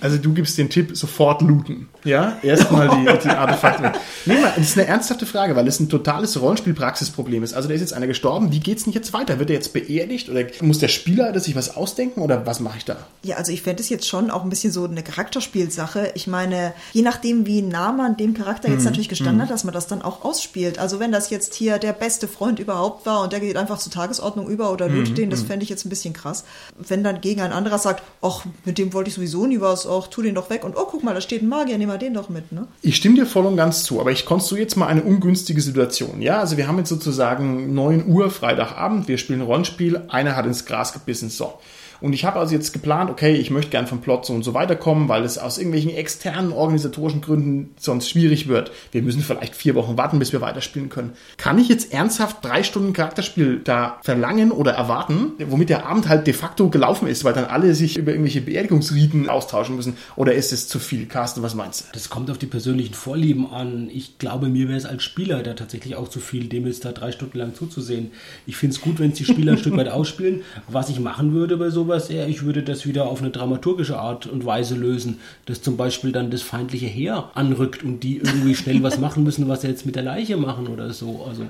Also du gibst den Tipp, sofort looten. Ja, erstmal die, die Artefakte. Nee, mal, das ist eine ernsthafte Frage, weil es ein totales Rollenspielpraxisproblem ist. Also da ist jetzt einer gestorben, wie geht's denn jetzt weiter? Wird er jetzt beerdigt oder muss der Spieler sich was ausdenken oder was mache ich da? Ja, also ich fände es jetzt schon auch ein bisschen so eine Charakterspielsache. Ich meine, je nachdem, wie nah man dem Charakter jetzt natürlich gestanden hat, dass man das dann auch ausspielt. Also wenn das jetzt hier der beste Freund überhaupt war und der geht einfach zur Tagesordnung über oder lootet den, das fände ich jetzt ein bisschen krass. Wenn dann gegen ein anderer sagt, ach, mit dem wollte ich sowieso nie was, auch tu den doch weg und oh, guck mal, da steht ein Magier, nehmen wir den doch mit, ne? Ich stimme dir voll und ganz zu, aber ich konstruiere jetzt mal eine ungünstige Situation. Ja, also wir haben jetzt sozusagen 9 Uhr Freitagabend, wir spielen Rollenspiel, einer hat ins Gras gebissen, so. Und ich habe also jetzt geplant, okay, ich möchte gern vom Plot so und so weiterkommen, weil es aus irgendwelchen externen organisatorischen Gründen sonst schwierig wird. Wir müssen vielleicht vier Wochen warten, bis wir weiterspielen können. Kann ich jetzt ernsthaft drei Stunden Charakterspiel da verlangen oder erwarten, womit der Abend halt de facto gelaufen ist, weil dann alle sich über irgendwelche Beerdigungsriten austauschen müssen? Oder ist es zu viel? Carsten, was meinst du? Das kommt auf die persönlichen Vorlieben an. Ich glaube, mir wäre es als Spieler da tatsächlich auch zu viel, dem jetzt da drei Stunden lang zuzusehen. Ich finde es gut, wenn es die Spieler ein Stück weit ausspielen. Was ich machen würde bei sowas eher, ich würde das wieder auf eine dramaturgische Art und Weise lösen, dass zum Beispiel dann das feindliche Heer anrückt und die irgendwie schnell was machen müssen, was sie jetzt mit der Leiche machen oder so. Also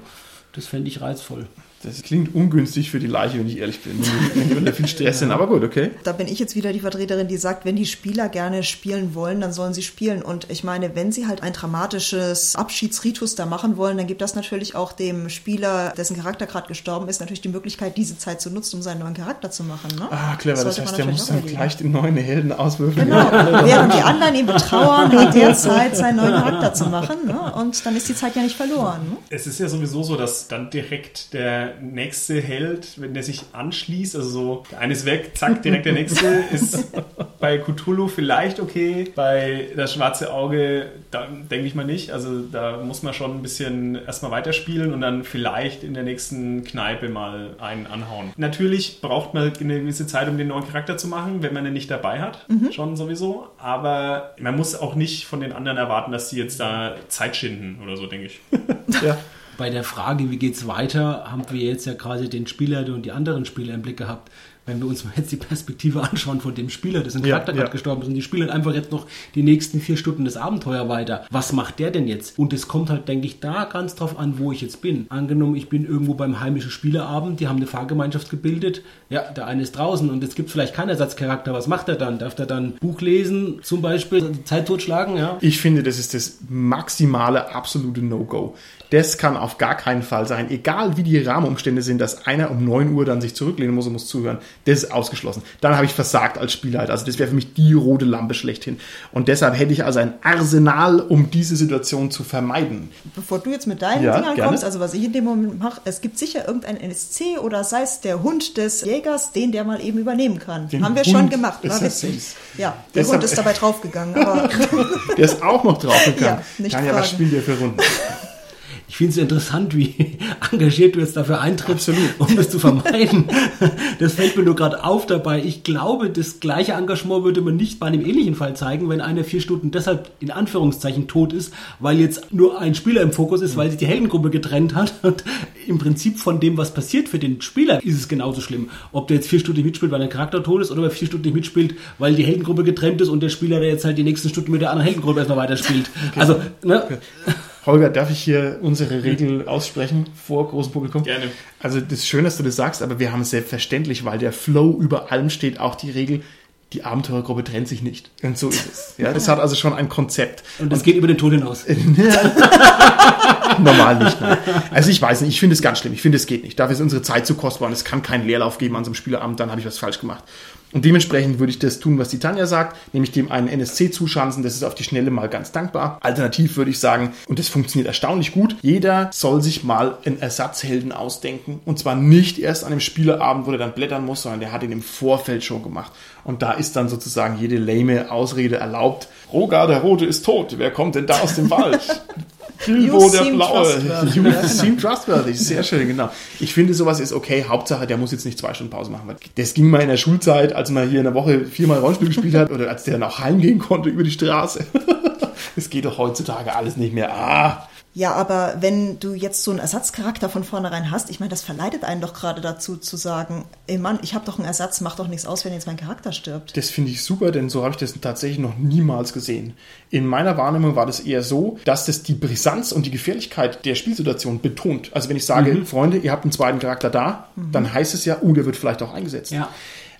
das fände ich reizvoll. Das klingt ungünstig für die Leiche, wenn ich ehrlich bin. Wenn die unter viel Stress sind, aber gut, okay. Da bin ich jetzt wieder die Vertreterin, die sagt, wenn die Spieler gerne spielen wollen, dann sollen sie spielen. Und ich meine, wenn sie halt ein dramatisches Abschiedsritus da machen wollen, dann gibt das natürlich auch dem Spieler, dessen Charakter gerade gestorben ist, natürlich die Möglichkeit, diese Zeit zu nutzen, um seinen neuen Charakter zu machen. Ne? Ah, clever. Das, sollte heißt, der muss dann gleich den neuen Helden auswürfeln. Genau, während die anderen ihn betrauern, in der Zeit seinen neuen Charakter zu machen. Ne? Und dann ist die Zeit ja nicht verloren. Ne? Es ist ja sowieso so, dass dann direkt der nächste Held, wenn der sich anschließt, also so, der eine ist weg, zack, direkt der nächste, ist bei Cthulhu vielleicht okay, bei das schwarze Auge, da denke ich mal nicht. Also da muss man schon ein bisschen erstmal weiterspielen und dann vielleicht in der nächsten Kneipe mal einen anhauen. Natürlich braucht man eine gewisse Zeit, um den neuen Charakter zu machen, wenn man den nicht dabei hat, schon sowieso. Aber man muss auch nicht von den anderen erwarten, dass sie jetzt da Zeit schinden oder so, denke ich. Ja. Bei der Frage, wie geht's weiter, haben wir jetzt ja quasi den Spieler und die anderen Spieler im Blick gehabt. Wenn wir uns mal jetzt die Perspektive anschauen von dem Spieler, dessen Charakter ja. gerade gestorben ist, und die spielen einfach jetzt noch die nächsten vier Stunden das Abenteuer weiter. Was macht der denn jetzt? Und es kommt halt, denke ich, da ganz drauf an, wo ich jetzt bin. Angenommen, ich bin irgendwo beim heimischen Spielerabend, die haben eine Fahrgemeinschaft gebildet. Ja, der eine ist draußen und es gibt vielleicht keinen Ersatzcharakter. Was macht er dann? Darf er dann Buch lesen, zum Beispiel, Zeit totschlagen? Ja. Ich finde, das ist das maximale, absolute No-Go. Das kann auf gar keinen Fall sein. Egal wie die Rahmenumstände sind, dass einer um 9 Uhr dann sich zurücklehnen muss und muss zuhören. Das ist ausgeschlossen. Dann habe ich versagt als Spielleiter. Also das wäre für mich die rote Lampe schlechthin. Und deshalb hätte ich also ein Arsenal, um diese Situation zu vermeiden. Bevor du jetzt mit deinen Ja, Dingern gerne. kommst, also was ich in dem Moment mache, es gibt sicher irgendeinen NSC oder sei es der Hund des Jägers, den der mal eben übernehmen kann. Den Haben wir Hund schon gemacht, war witzig. Ja, der Deshalb- Hund ist dabei draufgegangen, aber Der ist auch noch draufgegangen. Ja, nicht Tanja, was fragen. spielt ihr für Runden? Ich finde es interessant, wie engagiert du jetzt dafür eintrittst, Absolut. um das zu vermeiden. Das fällt mir nur gerade auf dabei. Ich glaube, das gleiche Engagement würde man nicht bei einem ähnlichen Fall zeigen, wenn einer vier Stunden deshalb in Anführungszeichen tot ist, weil jetzt nur ein Spieler im Fokus ist, weil sich die Heldengruppe getrennt hat. Und im Prinzip von dem, was passiert für den Spieler, ist es genauso schlimm. Ob der jetzt vier Stunden nicht mitspielt, weil der Charakter tot ist, oder er vier Stunden nicht mitspielt, weil die Heldengruppe getrennt ist und der Spieler, der jetzt halt die nächsten Stunden mit der anderen Heldengruppe erstmal weiterspielt. Also, ne? Holger, darf ich hier unsere Regel aussprechen vor großem Publikum? Gerne. Also das ist schön, dass du das sagst, aber wir haben selbstverständlich, weil der Flow über allem steht, auch die Regel, die Abenteurergruppe trennt sich nicht. Und so ist es. Ja, das hat also schon ein Konzept. Und das geht über den Tod hinaus. Normal nicht. Nein. Also ich weiß nicht, ich finde es ganz schlimm. Ich finde, es geht nicht. Dafür ist unsere Zeit zu kostbar und es kann keinen Leerlauf geben an so einem Spieleabend, dann habe ich was falsch gemacht. Und dementsprechend würde ich das tun, was die Tanja sagt, nämlich dem einen NSC zuschanzen. Das ist auf die Schnelle mal ganz dankbar. Alternativ würde ich sagen, und das funktioniert erstaunlich gut, jeder soll sich mal einen Ersatzhelden ausdenken. Und zwar nicht erst an dem Spieleabend, wo er dann blättern muss, sondern der hat ihn im Vorfeld schon gemacht. Und da ist dann sozusagen jede lame Ausrede erlaubt. Rogar der Rote ist tot. Wer kommt denn da aus dem Wald? Bilbo der Blaue. You Ja, seem trustworthy. Sehr schön, genau. Ich finde, sowas ist okay. Hauptsache, der muss jetzt nicht zwei Stunden Pause machen. Weil Das ging mal in der Schulzeit, als man hier in der Woche viermal Rollenspiel gespielt hat oder als der dann auch heimgehen konnte über die Straße. Es geht doch heutzutage alles nicht mehr. Ah, Ja, aber wenn du jetzt so einen Ersatzcharakter von vornherein hast, ich meine, das verleitet einen doch gerade dazu zu sagen, ey Mann, ich habe doch einen Ersatz, macht doch nichts aus, wenn jetzt mein Charakter stirbt. Das finde ich super, denn so habe ich das tatsächlich noch niemals gesehen. In meiner Wahrnehmung war das eher so, dass das die Brisanz und die Gefährlichkeit der Spielsituation betont. Also wenn ich sage, Mhm. Freunde, ihr habt einen zweiten Charakter da, dann heißt es ja, uh, der wird vielleicht auch eingesetzt. Ja.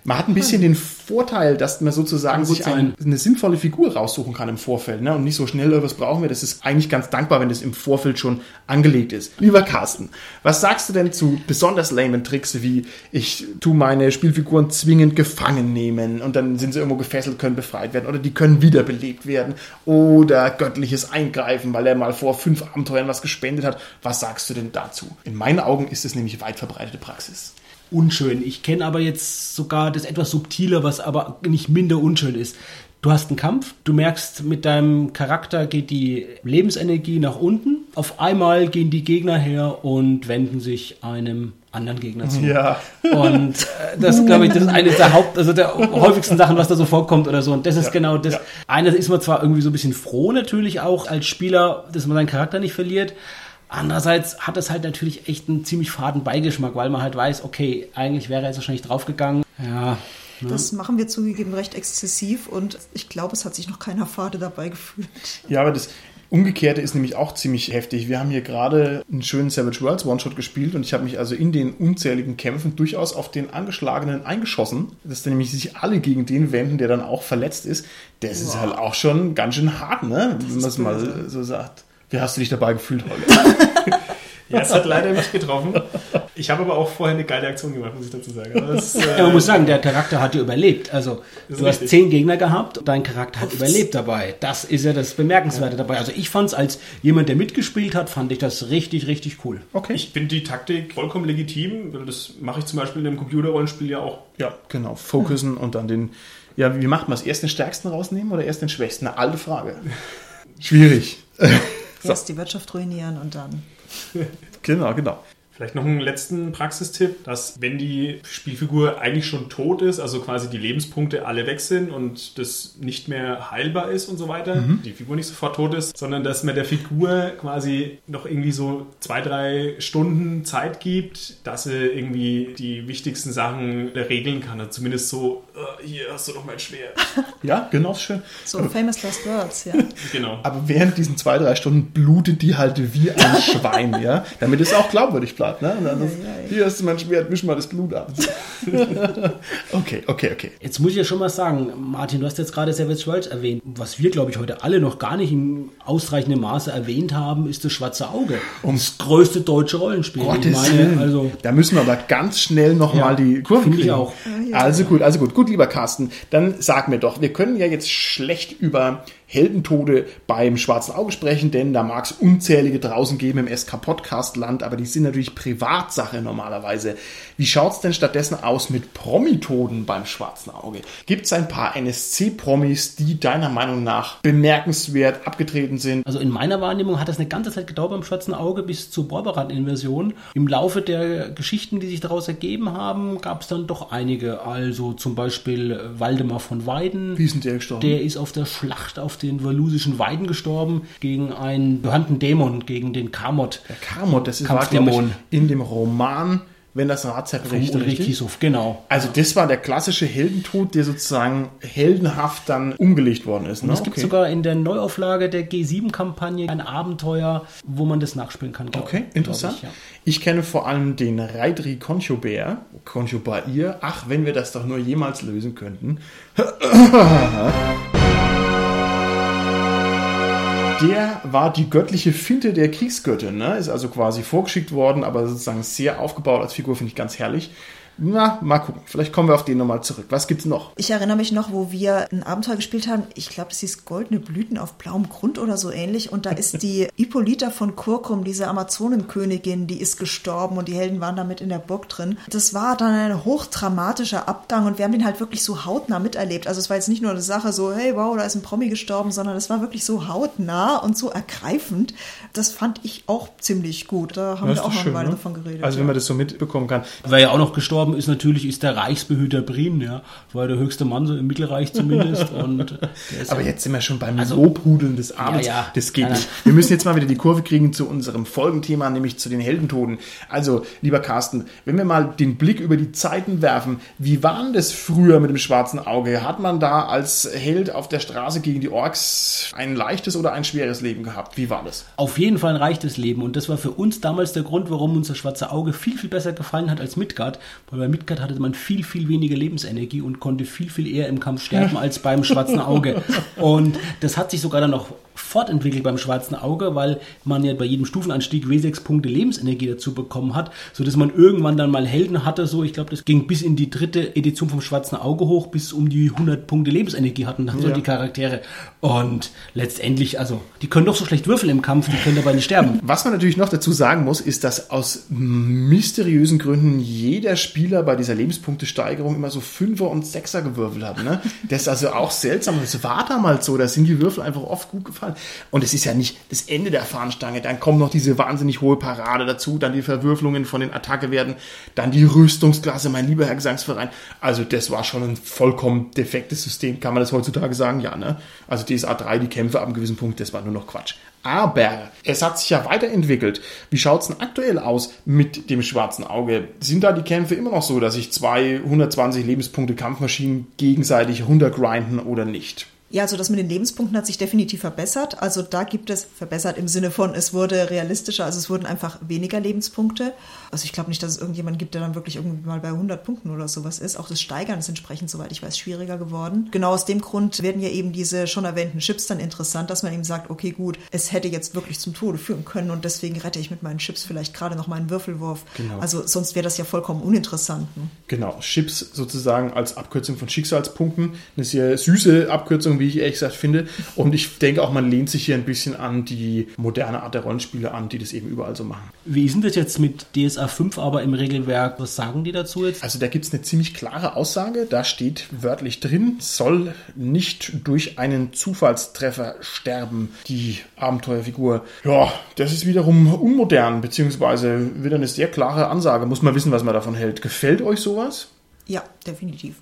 Man hat ein bisschen den Vorteil, dass man sozusagen sich ein, eine sinnvolle Figur raussuchen kann im Vorfeld ne? und nicht so schnell, äh, was brauchen wir. Das ist eigentlich ganz dankbar, wenn das im Vorfeld schon angelegt ist. Lieber Carsten, was sagst du denn zu besonders lamen Tricks wie ich tu meine Spielfiguren zwingend gefangen nehmen und dann sind sie irgendwo gefesselt, können befreit werden oder die können wiederbelebt werden oder göttliches Eingreifen, weil er mal vor fünf Abenteuern was gespendet hat. Was sagst du denn dazu? In meinen Augen ist es nämlich weit verbreitete Praxis. Unschön. Ich kenne aber jetzt sogar das etwas subtiler, was aber nicht minder unschön ist. Du hast einen Kampf, du merkst, mit deinem Charakter geht die Lebensenergie nach unten. Auf einmal gehen die Gegner her und wenden sich einem anderen Gegner zu. Ja. Und äh, das, glaube ich, das ist eine der Haupt, also der häufigsten Sachen, was da so vorkommt oder so. Und das ist Ja, genau das. ja. Eine ist man zwar irgendwie so ein bisschen froh natürlich auch als Spieler, dass man seinen Charakter nicht verliert. Andererseits hat es halt natürlich echt einen ziemlich faden Beigeschmack, weil man halt weiß, okay, eigentlich wäre er jetzt wahrscheinlich draufgegangen. Ja. Das machen wir zugegeben recht exzessiv und ich glaube, es hat sich noch keiner Fade dabei gefühlt. Ja, aber das Umgekehrte ist nämlich auch ziemlich heftig. Wir haben hier gerade einen schönen Savage Worlds One-Shot gespielt und ich habe mich also in den unzähligen Kämpfen durchaus auf den Angeschlagenen eingeschossen, dass dann nämlich sich alle gegen den wenden, der dann auch verletzt ist. Das ist halt auch schon ganz schön hart, ne? Wenn man es mal so sagt. Wie hast du dich dabei gefühlt, Holger? Ja, es hat leider mich getroffen. Ich habe aber auch vorher eine geile Aktion gemacht, muss ich dazu sagen. Aber das, äh, Ja, man muss sagen, der Charakter hat ja überlebt. Also, du hast richtig. zehn Gegner gehabt und dein Charakter hat überlebt dabei. Das ist ja das Bemerkenswerte dabei. Also, ich fand es als jemand, der mitgespielt hat, fand ich das richtig, richtig cool. Okay. Ich finde die Taktik vollkommen legitim. weil Das mache ich zum Beispiel in einem Computerrollenspiel ja auch. ja, genau. Fokussen und dann den. Ja, wie macht man es? Erst den Stärksten rausnehmen oder erst den Schwächsten? Eine alte Frage. Schwierig. Erst die Wirtschaft ruinieren und dann. genau, genau. Vielleicht noch einen letzten Praxistipp, dass wenn die Spielfigur eigentlich schon tot ist, also quasi die Lebenspunkte alle weg sind und das nicht mehr heilbar ist und so weiter, die Figur nicht sofort tot ist, sondern dass man der Figur quasi noch irgendwie so zwei, drei Stunden Zeit gibt, dass sie irgendwie die wichtigsten Sachen regeln kann. Also zumindest so, äh, hier hast du noch mein Schwert. Ja, genau schön. So, famous last words, ja. genau. Aber während diesen zwei, drei Stunden blutet die halt wie ein Schwein, ja? Damit es auch glaubwürdig bleibt, ne? Und dann ist, Ja, ja, ja. hier hast du mein Schwert, misch mal das Blut ab. okay, okay, okay. Jetzt muss ich ja schon mal sagen, Martin, du hast jetzt gerade Savage Worlds erwähnt. Was wir, glaube ich, heute alle noch gar nicht im ausreichenden Maße erwähnt haben, ist das Schwarze Auge. Ums größte deutsche Rollenspiel. Gottes ich meine, also da müssen wir aber ganz schnell nochmal Ja, die Kurve finde ich kriegen. auch. Also gut, also gut. Gut, lieber Carsten, dann sag mir doch, wir können ja jetzt schlecht über Heldentode beim Schwarzen Auge sprechen, denn da mag es unzählige draußen geben im SK-Podcast-Land, aber die sind natürlich Privatsache normalerweise. Wie schaut's denn stattdessen aus mit Promitoden beim Schwarzen Auge? Gibt's ein paar NSC-Promis, die deiner Meinung nach bemerkenswert abgetreten sind? Also in meiner Wahrnehmung hat das eine ganze Zeit gedauert beim Schwarzen Auge bis zur Borberat-Inversion. Im Laufe der Geschichten, die sich daraus ergeben haben, gab es dann doch einige. Also zum Beispiel Waldemar von Weiden. Wie ist denn der gestorben? Der ist auf der Schlacht auf den walusischen Weiden gestorben gegen einen bekannten Dämon, gegen den Kamot. Der Kamot, das ist war, ich, in dem Roman, wenn das Rad zerbricht. Ulrich richtig? Kiesow, genau. Also das war der klassische Heldentod, der sozusagen heldenhaft dann umgelegt worden ist. Ne? Es gibt sogar in der Neuauflage der G7-Kampagne ein Abenteuer, wo man das nachspielen kann. glaub- Okay, interessant. Ich, ja. Ich kenne vor allem den Reidri Conchobair, Conchobair. Ach, wenn wir das doch nur jemals lösen könnten. Der war die göttliche Finte der Kriegsgöttin, ne? ist also quasi vorgeschickt worden, aber sozusagen sehr aufgebaut als Figur, finde ich ganz herrlich. Na, mal gucken. Vielleicht kommen wir auf den nochmal zurück. Was gibt's noch? Ich erinnere mich noch, wo wir ein Abenteuer gespielt haben. Ich glaube, das hieß Goldene Blüten auf blauem Grund oder so ähnlich. Und da ist die Hippolyta von Kurkum, diese Amazonenkönigin, die ist gestorben und die Helden waren damit in der Burg drin. Das war dann ein hochdramatischer Abgang und wir haben den halt wirklich so hautnah miterlebt. Also es war jetzt nicht nur eine Sache so, hey, wow, da ist ein Promi gestorben, sondern es war wirklich so hautnah und so ergreifend. Das fand ich auch ziemlich gut. Da haben Das wir auch schön, eine Weile ne? davon geredet. Also ja. wenn man das so mitbekommen kann. Wer ja auch noch gestorben gestorben ist natürlich, ist der Reichsbehüter Brin, ja. War der höchste Mann, so im Mittelreich zumindest. Und Aber jetzt sind wir schon beim also, Lobhudeln des Abends. Ja, ja. Das geht nicht. Wir müssen jetzt mal wieder die Kurve kriegen zu unserem Folgenthema, nämlich zu den Heldentoten. Also, lieber Carsten, wenn wir mal den Blick über die Zeiten werfen, wie war denn das früher mit dem schwarzen Auge? Hat man da als Held auf der Straße gegen die Orks ein leichtes oder ein schweres Leben gehabt? Wie war das? Auf jeden Fall ein leichtes Leben. Und das war für uns damals der Grund, warum unser schwarze Auge viel, viel besser gefallen hat als Midgard. Weil bei Midgard hatte man viel, viel weniger Lebensenergie und konnte viel, viel eher im Kampf sterben als beim schwarzen Auge. Und das hat sich sogar dann noch fortentwickelt beim schwarzen Auge, weil man ja bei jedem Stufenanstieg W6 Punkte Lebensenergie dazu bekommen hat, sodass man irgendwann dann mal Helden hatte, so ich glaube, das ging bis in die dritte Edition vom schwarzen Auge hoch, bis um die 100 Punkte Lebensenergie hatten dann ja. so die Charaktere und letztendlich, also die können doch so schlecht würfeln im Kampf, die können dabei nicht sterben. Was man natürlich noch dazu sagen muss, ist, dass aus mysteriösen Gründen jeder Spieler bei dieser Lebenspunktesteigerung immer so Fünfer und Sechser gewürfelt hat. Ne? Das ist also auch seltsam. Das war damals so. Da sind die Würfel einfach oft gut gefallen. Und es ist ja nicht das Ende der Fahnenstange. Dann kommt noch diese wahnsinnig hohe Parade dazu, dann die Verwürfelungen von den Attackewerten, dann die Rüstungsklasse, mein lieber Herr Gesangsverein. Also das war schon ein vollkommen defektes System. Kann man das heutzutage sagen? Ja, ne? Also DSA 3, die Kämpfe ab einem gewissen Punkt, das war nur noch Quatsch. Aber es hat sich ja weiterentwickelt. Wie schaut es denn aktuell aus mit dem schwarzen Auge? Sind da die Kämpfe immer noch so, dass sich zwei 120 Lebenspunkte Kampfmaschinen gegenseitig runtergrinden oder nicht? Ja, also das mit den Lebenspunkten hat sich definitiv verbessert. Also da gibt es verbessert im Sinne von, es wurde realistischer, also es wurden einfach weniger Lebenspunkte. Also ich glaube nicht, dass es irgendjemand gibt, der dann wirklich irgendwie mal bei 100 Punkten oder sowas ist. Auch das Steigern ist entsprechend, soweit ich weiß, schwieriger geworden. Genau aus dem Grund werden ja eben diese schon erwähnten Chips dann interessant, dass man eben sagt, okay, gut, es hätte jetzt wirklich zum Tode führen können und deswegen rette ich mit meinen Chips vielleicht gerade noch meinen Würfelwurf. Genau. Also sonst wäre das ja vollkommen uninteressant. Ne? Genau, Chips sozusagen als Abkürzung von Schicksalspunkten. Eine sehr süße Abkürzung, wie ich ehrlich gesagt finde. Und ich denke auch, man lehnt sich hier ein bisschen an die moderne Art der Rollenspiele an, die das eben überall so machen. Wie ist denn das jetzt mit DSA 5 aber im Regelwerk? Was sagen die dazu jetzt? Also da gibt es eine ziemlich klare Aussage. Da steht wörtlich drin, soll nicht durch einen Zufallstreffer sterben, die Abenteuerfigur. Ja, das ist wiederum unmodern, beziehungsweise wieder eine sehr klare Ansage. Muss man wissen, was man davon hält. Gefällt euch sowas? Ja, definitiv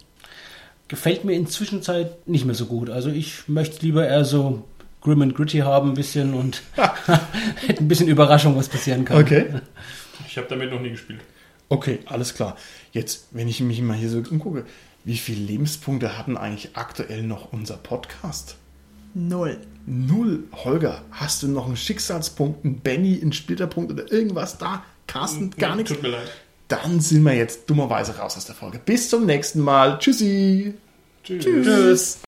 gefällt mir inzwischen nicht mehr so gut. Also ich möchte lieber eher so grim and gritty haben ein bisschen und ein bisschen Überraschung, was passieren kann. Okay. Ich habe damit noch nie gespielt. Okay, alles klar. Jetzt, wenn ich mich mal hier so umgucke, wie viele Lebenspunkte hatten eigentlich aktuell noch unser Podcast? Null. Null. Holger, hast du noch einen Schicksalspunkt, einen Benny, einen Splitterpunkt oder irgendwas da? Carsten, gar nichts? Tut mir leid dann sind wir jetzt dummerweise raus aus der Folge. Bis zum nächsten Mal. Tschüssi. Tschüss. Tschüss.